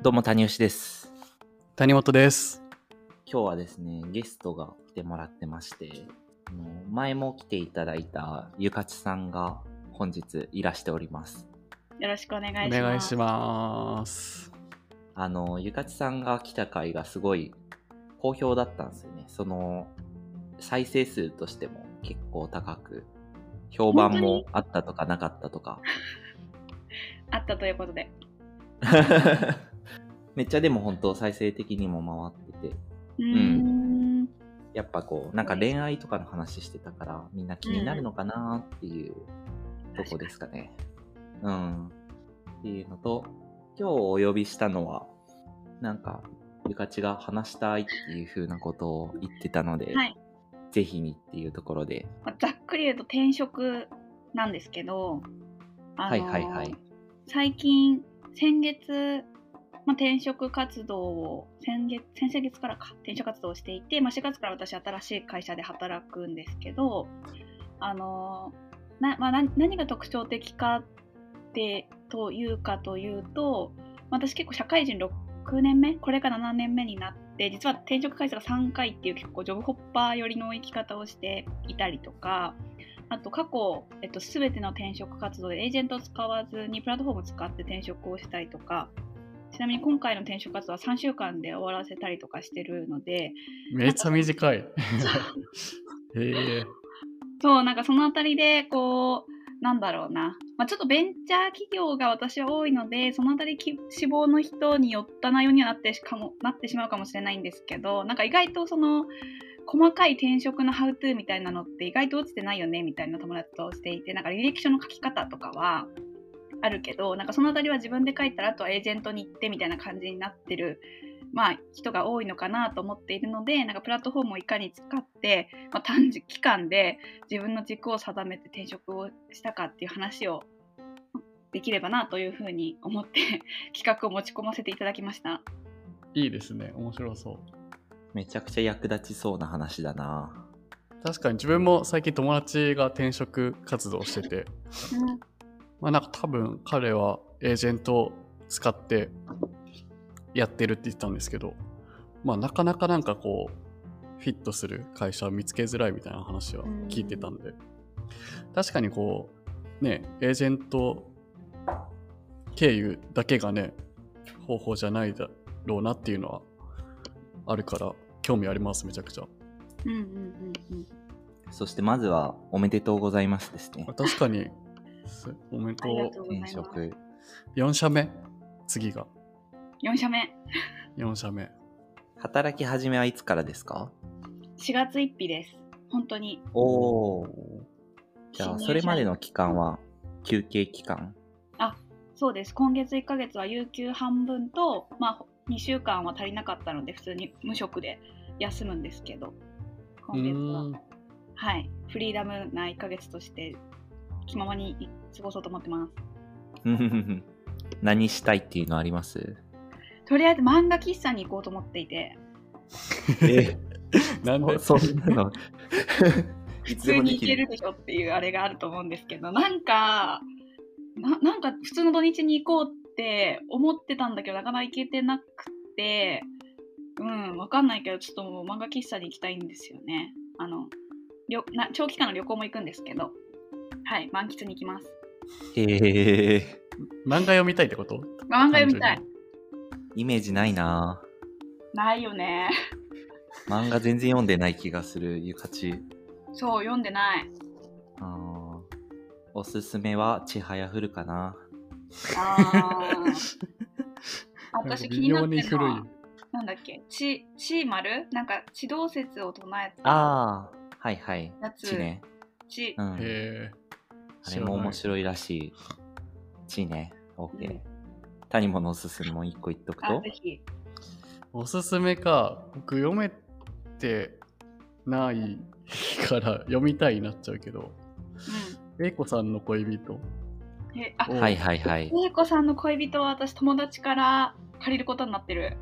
どうも谷吉です。谷本です。今日はですね、ゲストが来てもらってまして、あの前も来ていただいたゆかちさんが本日いらしております。よろしくお願いしおます。願いします。あの、ゆかちさんが来た回がすごい好評だったんですよね。その、再生数としても結構高く、評判もあったとかなかったとか。あったということで。めっちゃでも本当再生的にも回ってて、うーん。やっぱこう、なんか恋愛とかの話してたから、みんな気になるのかなっていうとこですかね。うん。っていうのと、今日お呼びしたのは、なんか、ゆかちが話したいっていう風なことを言ってたので、はい。ぜひにっていうところで、まあざっくり言うと転職なんですけど、あのーはいはいはい最近、先月、まあ、転職活動を、先月、先々月からか、転職活動をしていて、まあ、4月から私新しい会社で働くんですけど、あのな、まあ、何が特徴的かって、というかというと、私結構社会人6年目これから7年目になって実は転職回数が3回っていう結構ジョブホッパー寄りの生き方をしていたりとかあと過去、えっと、全ての転職活動でエージェントを使わずにプラットフォームを使って転職をしたりとかちなみに今回の転職活動は3週間で終わらせたりとかしてるのでめっちゃ短い。へえ。そうなんかそのあたりでこうなんだろうな、まあ、ちょっとベンチャー企業が私は多いのでそのあたりき志望の人によった内容にはなってしかもなってしまうかもしれないんですけどなんか意外とその細かい転職のハウトゥーみたいなのって意外と落ちてないよねみたいな友達としていてなんか履歴書の書き方とかはあるけどなんかそのあたりは自分で書いたらあとはエージェントに行ってみたいな感じになってるまあ、人が多いのかなと思っているのでなんかプラットフォームをいかに使って、まあ、短時期間で自分の軸を定めて転職をしたかっていう話をできればなというふうに思って 企画を持ち込ませていただきました。いいですね。面白そう。めちゃくちゃ役立ちそうな話だな確かに自分も最近友達が転職活動してて、まあなんか多分彼はエージェントを使ってやってるって言ってたんですけど、まあなかなかなんかこう、フィットする会社を見つけづらいみたいな話は聞いてたんで、確かにこう、ね、エージェント経由だけがね、方法じゃないだろうなっていうのはあるから、興味あります、めちゃくちゃ。うんうんうんうんそしてまずはおめでとうございますですねまあ。確かに、すおめでとう。転職。4社目次が4社目、4社目。働き始めはいつからですか？4月1日です。本当に。おー。じゃあ、それまでの期間は休憩期間？そうです。今月1ヶ月は有給半分と、まあ、2週間は足りなかったので、普通に無職で休むんですけど、う今月は。はい、フリーダムな1ヶ月として気ままに過ごそうと思ってます。何したいっていうのあります？とりあえず漫画喫茶に行こうと思っていて、えなんで？そそんなの。普通に行けるでしょっていうあれがあると思うんですけど、なんか、ななんか普通の土日に行こうって思ってたんだけど、なかなか行けてなくて、うん、わかんないけど、ちょっともう漫画喫茶に行きたいんですよね。あの、りょな長期間の旅行も行くんですけど、はい、満喫に行きます。へえ漫画読みたいってこと？まあ漫画読みたい。イメージないな。ないよね。漫画全然読んでない気がするゆかち。そう、読んでない。あー。おすすめはちはやふるかな。あー。私気になってるのは、なんだっけ、ち、ち丸？なんか、地動説を唱えたああはいはい。やつ。ちね。ち。う、ん。へえ。あれも面白いらしいちね OK 谷ものおすすめも一個言っとくあ、とぜひ。おすすめか。僕読めてないから読みたいになっちゃうけど、う英子さんの恋人。ん。え、あ、おはいはいはい英子さんの恋人は私友達から借りることになってる。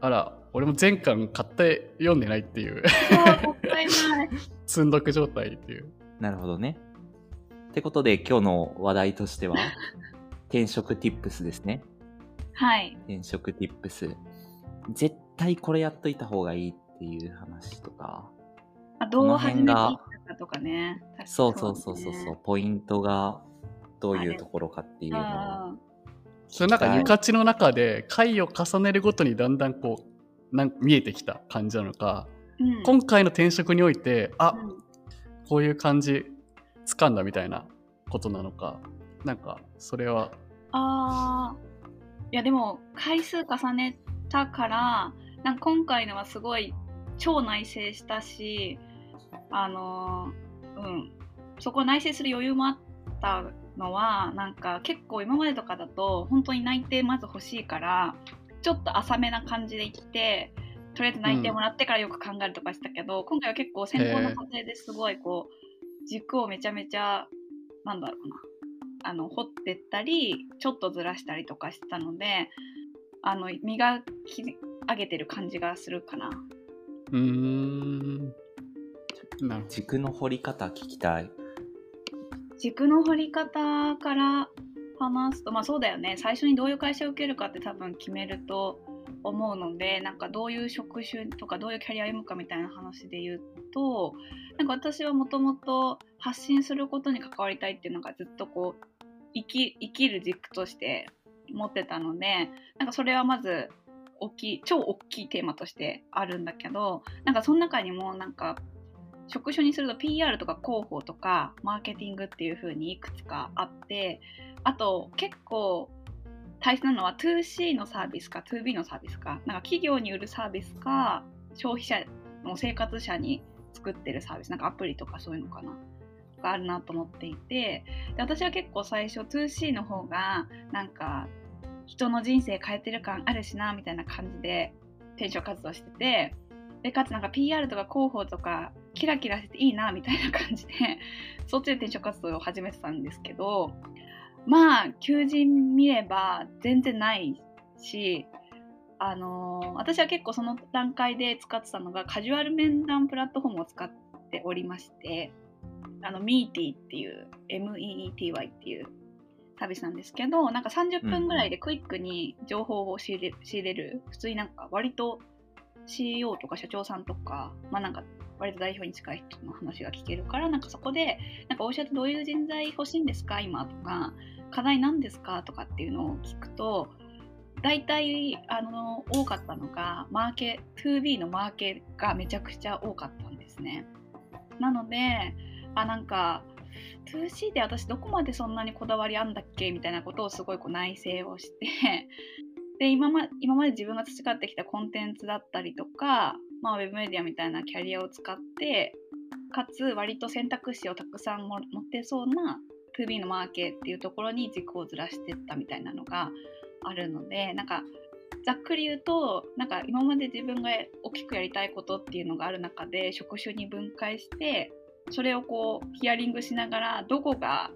あら、俺も前巻買って読んでないっていう、そう、もったいない。積んどく状態っていう。なるほどねってことで今日の話題としては 転職 Tips ですねはい。転職 Tips。絶対これやっといた方がいいっていう話とか。あどう始めてい辺がったかとかね。確かにそうそうそうそうそう、ねポイントがどういうところかっていうのを。あそれなんかゆかちの中で回を重ねるごとにだんだんこうなん見えてきた感じなのか、ーうん今回の転職においてあうんこういう感じ掴んだみたいなことなのかなんかそれは。あー。いやでも回数重ねたからなんか今回のはすごい超内省したしあのうん。そこ内省する余裕もあったのはなんか結構今までとかだと本当に内定まず欲しいからちょっと浅めな感じで行ってとりあえず内定もらってからよく考えるとかしたけど、今回は結構選考の過程ですごいこう軸をめちゃめちゃなんだろうなあの掘ってったりちょっとずらしたりとかしてたのであの磨き上げてる感じがするかな。うーん軸の掘り方聞きたい。軸の掘り方から話すとまあそうだよね最初にどういう会社を受けるかって多分決めると思うのでなんかどういう職種とかどういうキャリアを歩むかみたいな話で言うとなんか私はもともと発信することに関わりたいっていうのがずっとこう生き生きる軸として持ってたのでなんかそれはまず大きい超大きいテーマとしてあるんだけどなんかその中にもなんか職種にすると PR とか広報とかマーケティングっていう風にいくつかあってあと結構大切なのは 2C のサービスか 2B のサービスかなんか企業に売るサービスか消費者の生活者に作ってるサービスなんかアプリとかそういうのかながあるなと思っていてで私は結構最初 2C の方がなんか人の人生変えてる感あるしなみたいな感じで転職活動しててでかつなんか PR とか広報とかキラキラしてていいなみたいな感じでそっちで転職活動を始めてたんですけどまあ求人見れば全然ないしあのー私は結構その段階で使ってたのがカジュアル面談プラットフォームを使っておりましてあの Meety っていう MEETY っていうサービスなんですけどなんか30分ぐらいでクイックに情報を仕入れ仕入れる普通になんか割と CEO とか社長さんとか、まあなんか割と代表に近い人の話が聞けるから、なんかそこで、なんかお医者ってどういう人材欲しいんですか今とか、課題何ですかとかっていうのを聞くと、大体、あの、多かったのが、マーケ、2B のマーケがめちゃくちゃ多かったんですね。なので、あ、なんか、2C で私どこまでそんなにこだわりあんだっけ？みたいなことをすごいこう内省をして、で今ま今まで自分が培ってきたコンテンツだったりとか、まあ、ウェブメディアみたいなキャリアを使ってかつ割と選択肢をたくさん持ってそうな 2B のマーケっていうところに軸をずらしていったみたいなのがあるのでなんかざっくり言うとなんか今まで自分が大きくやりたいことっていうのがある中で職種に分解してそれをこうヒアリングしながらどこが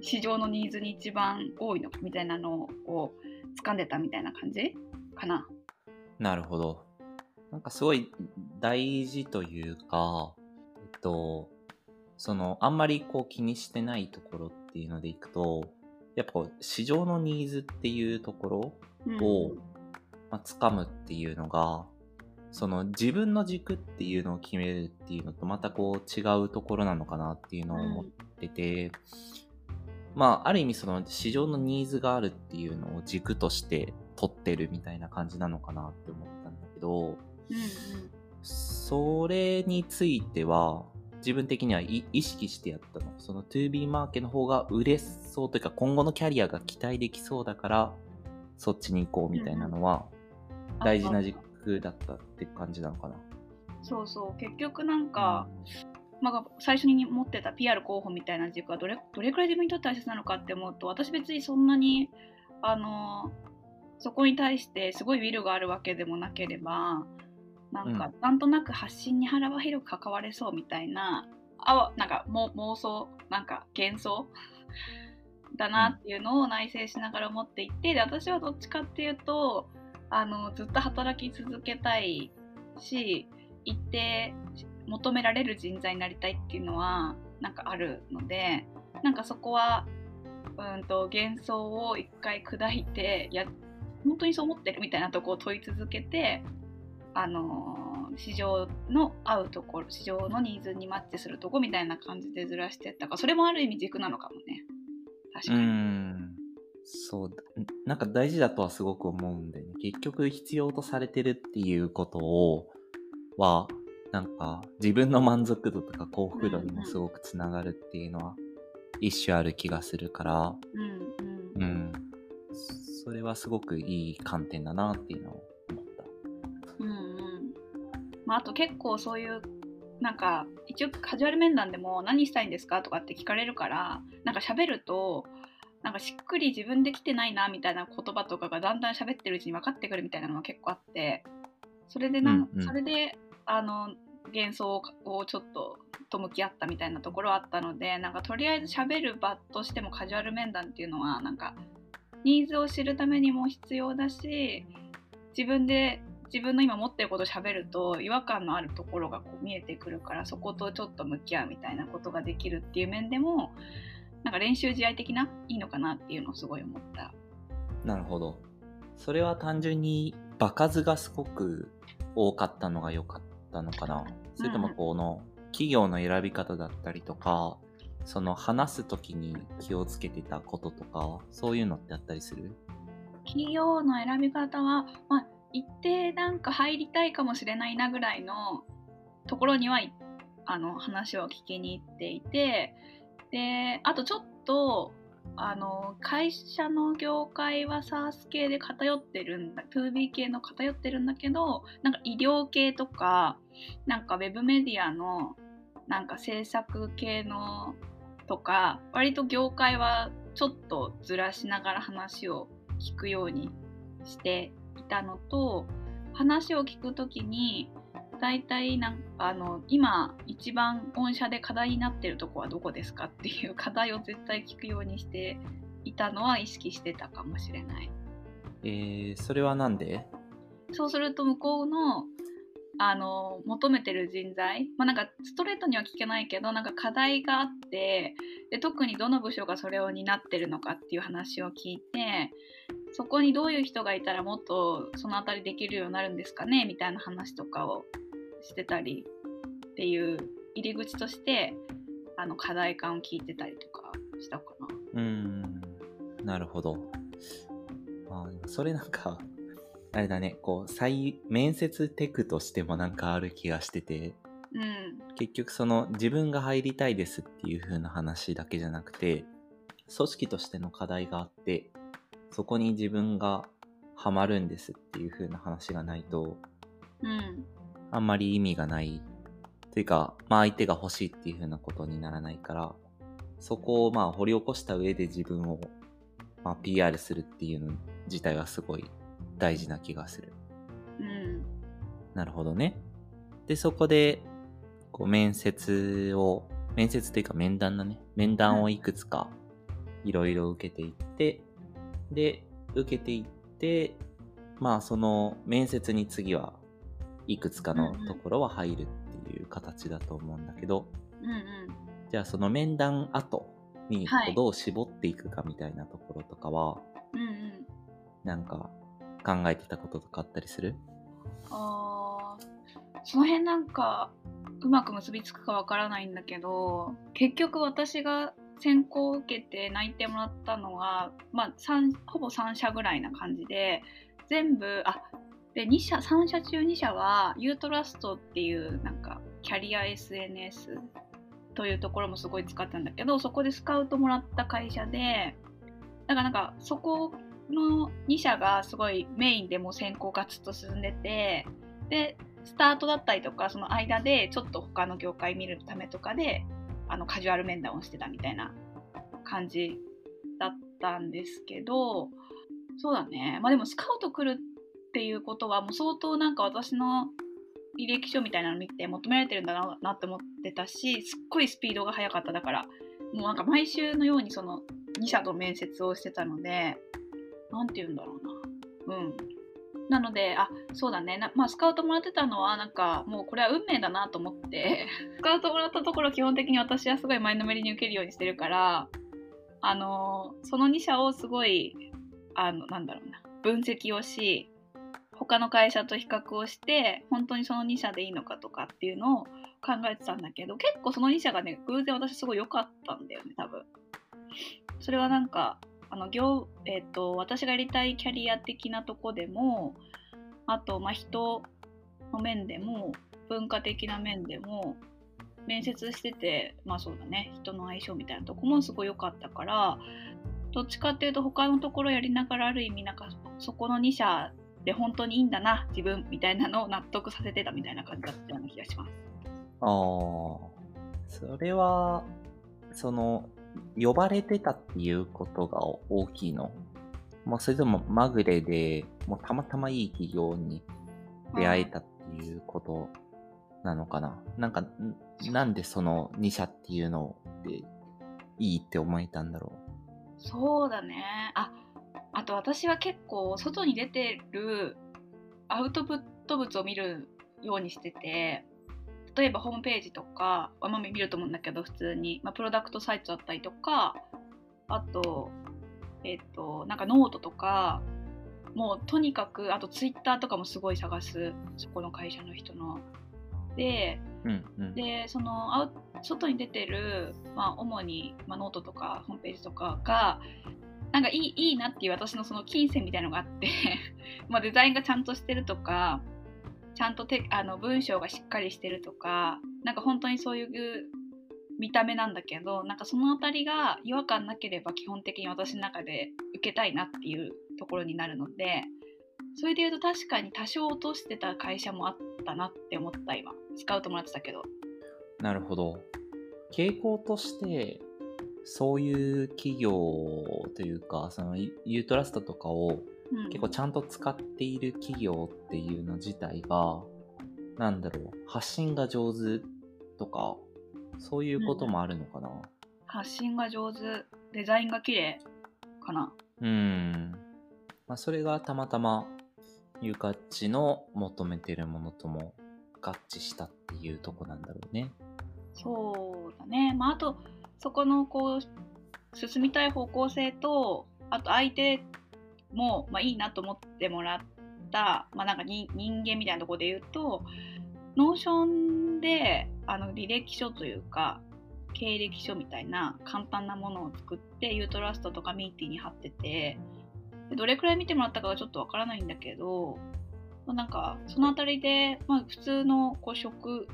市場のニーズに一番多いのかみたいなのをこう掴んでたみたいな感じかな。なるほど。なんかすごい大事というか、えっと、その、あんまりこう気にしてないところっていうのでいくと、やっぱこう市場のニーズっていうところうん。を、まあ、掴むっていうのが、その自分の軸っていうのを決めるっていうのとまたこう違うところなのかなっていうのを思ってて、まあある意味その市場のニーズがあるっていうのを軸として取ってるみたいな感じなのかなって思ったんだけど、うん。それについては自分的にはい意識してやったの。その 2B マーケの方が売れそうというか今後のキャリアが期待できそうだからそっちに行こうみたいなのはうん大事な軸だったって感じなのかな。そうそう結局なんか、まあ、最初に持ってた PR 候補みたいな軸はどれどれくらい自分にとって大切なのかって思うと私別にそんなにあのそこに対してすごいウィルがあるわけでもなければなんか、なんとなく発信に腹は広く関われそうみたいなあわなんかも妄想なんか幻想だなっていうのを内省しながら思っていてで私はどっちかっていうとあのずっと働き続けたいし一定求められる人材になりたいっていうのはなんかあるのでなんかそこはうんと幻想を一回砕いてや本当にそう思ってるみたいなとこを問い続けてあの市場の合うところ市場のニーズにマッチするとこみたいな感じでずらしてったかそれもある意味軸なのかもね確かうに。ん。そうだ。なんか大事だとはすごく思うんで、ね、結局必要とされてるっていうことを、は、なんか自分の満足度とか幸福度にもすごくつながるっていうのは一種ある気がするから、うんうんうん。それはすごくいい観点だなっていうのをまあ、あと結構そういうなんか一応カジュアル面談でも何したいんですかとかって聞かれるからなんか喋るとなんかしっくり自分で来てないなみたいな言葉とかがだんだん喋ってるうちに分かってくるみたいなのが結構あってそれでなん、うんうん。それであの幻想をちょっとと向き合ったみたいなところはあったのでなんかとりあえず喋る場としてもカジュアル面談っていうのはなんかニーズを知るためにも必要だし自分で自分の今持ってることを喋ると違和感のあるところがこう見えてくるからそことちょっと向き合うみたいなことができるっていう面でもなんか練習試合的ないいのかなっていうのをすごい思った。なるほど。それは単純に場数がすごく多かったのが良かったのかな。それともこの企業の選び方だったりとか、その話す時に気をつけてたこととか、そういうのってあったりする？企業の選び方は、まあ、一定なんか入りたいかもしれないなぐらいのところにはあの話を聞きに行っていてであとちょっとあの会社の業界は SARS 系で偏ってるんだ 2B 系の偏ってるんだけどなんか医療系とかなんかウェブメディアのなんか制作系のとか割と業界はちょっとずらしながら話を聞くようにしていたのと話を聞くときに大体なんかあの今一番御社で課題になってるとこはどこですかっていう課題を絶対聞くようにしていたのは意識してたかもしれない。えー、それはなんで？そうすると向こうのあの求めてる人材、まあ、なんかストレートには聞けないけどなんか課題があってで特にどの部署がそれを担ってるのかっていう話を聞いてそこにどういう人がいたらもっとそのあたりできるようになるんですかね？みたいな話とかをしてたりっていう入り口としてあの課題感を聞いてたりとかしたかな。うーん、なるほど。あーそれなんか、あれだね、こう、再、面接テクとしてもなんかある気がしてて、うん結局その自分が入りたいですっていう風な話だけじゃなくて、組織としての課題があって、そこに自分がハマるんですっていう風な話がないと、うんあんまり意味がない。というか、まあ相手が欲しいっていう風なことにならないから、そこをまあ掘り起こした上で自分を、まあ、PR するっていうの自体はすごい大事な気がする。うんなるほどね。で、そこで、こう、面接を、面接というか面談だね。面談をいくつか、いろいろ受けていって、で、受けていって、まあ、その面接に次はいくつかのところは入るっていう形だと思うんだけど、うんうん。じゃあその面談後にどう絞っていくかみたいなところとかは、うんうん。なんか考えてたこととかあったりする？あーその辺なんかうまく結びつくかわからないんだけど結局私が選考を受けて内定もらったのは、まあ、ほぼ3社ぐらいな感じで全部あで2社3社中2社はユートラストっていうなんかキャリア SNS というところもすごい使ったんだけどそこでスカウトもらった会社でだからなんかそこの2社がすごいメインでもう選考がずっと進んでてでスタートだったりとかその間でちょっと他の業界見るためとかであのカジュアル面談をしてたみたいな感じだったんですけどそうだね。まあでもスカウト来るっていうことはもう相当なんか私の履歴書みたいなの見て求められてるんだななって思ってたしすっごいスピードが速かっただからもうなんか毎週のようにその2社と面接をしてたのでなんて言うんだろうな。うん。なのであそうだね。な、まあ、スカウトもらってたのはなんかもうこれは運命だなと思って。スカウトもらったところ基本的に私はすごい前のめりに受けるようにしてるからあのその2社をすごいあのなんだろうな分析をし他の会社と比較をして本当にその2社でいいのかとかっていうのを考えてたんだけど結構その2社がね偶然私すごい良かったんだよね多分。それはなんかあの業、えーと、私がやりたいキャリア的なとこでもあと、まあ、人の面でも文化的な面でも面接しててまあそうだね人の相性みたいなとこもすごい良かったからどっちかっていうと他のところやりながらある意味なんかそこの2社で本当にいいんだな自分みたいなのを納得させてたみたいな感じだったような気がします。ああそれはその呼ばれてたっていうことが大きいの。まあ、それともまぐれでもうたまたまいい企業に出会えたっていうことなのかな、なんかなんでその2社っていうのでいいって思えたんだろう。そうだね。ああと私は結構外に出てるアウトプット物を見るようにしてて例えばホームページとか、まあ、見ると思うんだけど普通に、まあ、プロダクトサイトだったりとかあとえっ、ー、となんかノートとかもうとにかくあとツイッターとかもすごい探すそこの会社の人の。でうんうん、でそのアウ外に出てる、まあ、主に、まあ、ノートとかホームページとかがなんかいいいいなっていう私のその琴線みたいのがあって まあデザインがちゃんとしてるとかちゃんとてあの文章がしっかりしてるとかなんか本当にそういう見た目なんだけどなんかその辺りが違和感なければ基本的に私の中で受けたいなっていうところになるのでそれで言うと確かに多少落としてた会社もあったなって思った今。スカウトもらってたけど。なるほど。傾向としてそういう企業というかそのユートラストとかを結構ちゃんと使っている企業っていうの自体が、なんだろう発信が上手とかそういうこともあるのかな、うん、発信が上手。デザインが綺麗かな。うん。まあそれがたまたまユカッチの求めてるものとも合致したっていうとこなんだろうね。そうだね。まああとそこのこう進みたい方向性とあと相手も、まあ、いいなと思ってもらった、まあ、なんか人間みたいなとこで言うとNotion であの履歴書というか経歴書みたいな簡単なものを作って YOUTRUST とか Meety に貼っててどれくらい見てもらったかはちょっとわからないんだけど、まあ、なんかその辺りで、まあ、普通のこう職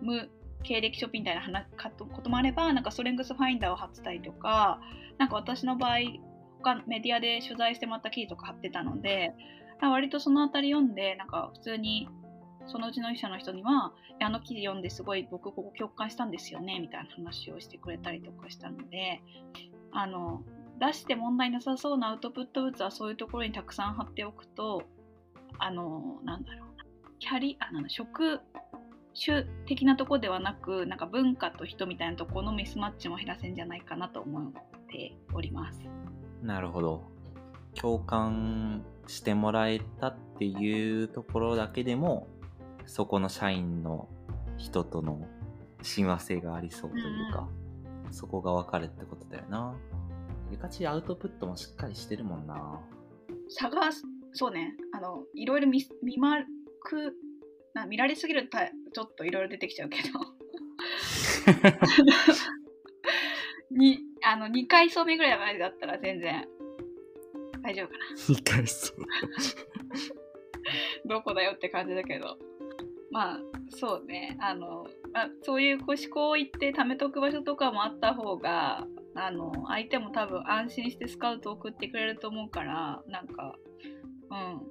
務経歴書みたいな話こともあればなんかストレングスファインダーを貼ってたりとかなんか私の場合他メディアで取材してもらった記事とか貼ってたので割とその辺り読んでなんか普通にそのうちの医者の人にはあの記事読んですごい僕ここ共感したんですよねみたいな話をしてくれたりとかしたのであの出して問題なさそうなアウトプット物はそういうところにたくさん貼っておくとあのなんだろうなキャリあの職種的なとこではなくなんか文化と人みたいなところのミスマッチも減らせんじゃないかなと思っております。なるほど。共感してもらえたっていうところだけでもそこの社員の人との親和性がありそうというか、うん、そこが分かるってことだよな。ゆかちアウトプットもしっかりしてるもんな。探す、そうね、あの、いろいろ見見まく、な見られすぎるとちょっといろいろ出てきちゃうけど。にあの2回そう目ぐらいまでだったら全然大丈夫かな。2回そう。どこだよって感じだけど。まあそうねあの、まあ、そういうこう思考を言って貯めとく場所とかもあった方があの相手も多分安心してスカウトを送ってくれると思うからなんかうん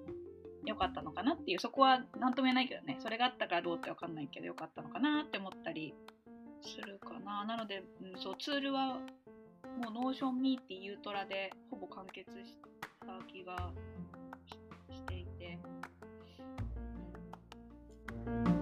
良かったのかなっていうそこは何とも言えないけどねそれがあったからどうって分かんないけど良かったのかなって思ったりするかななので、うん、そうツールはもう Notion Meety ユートラでほぼ完結した気がしていて。うん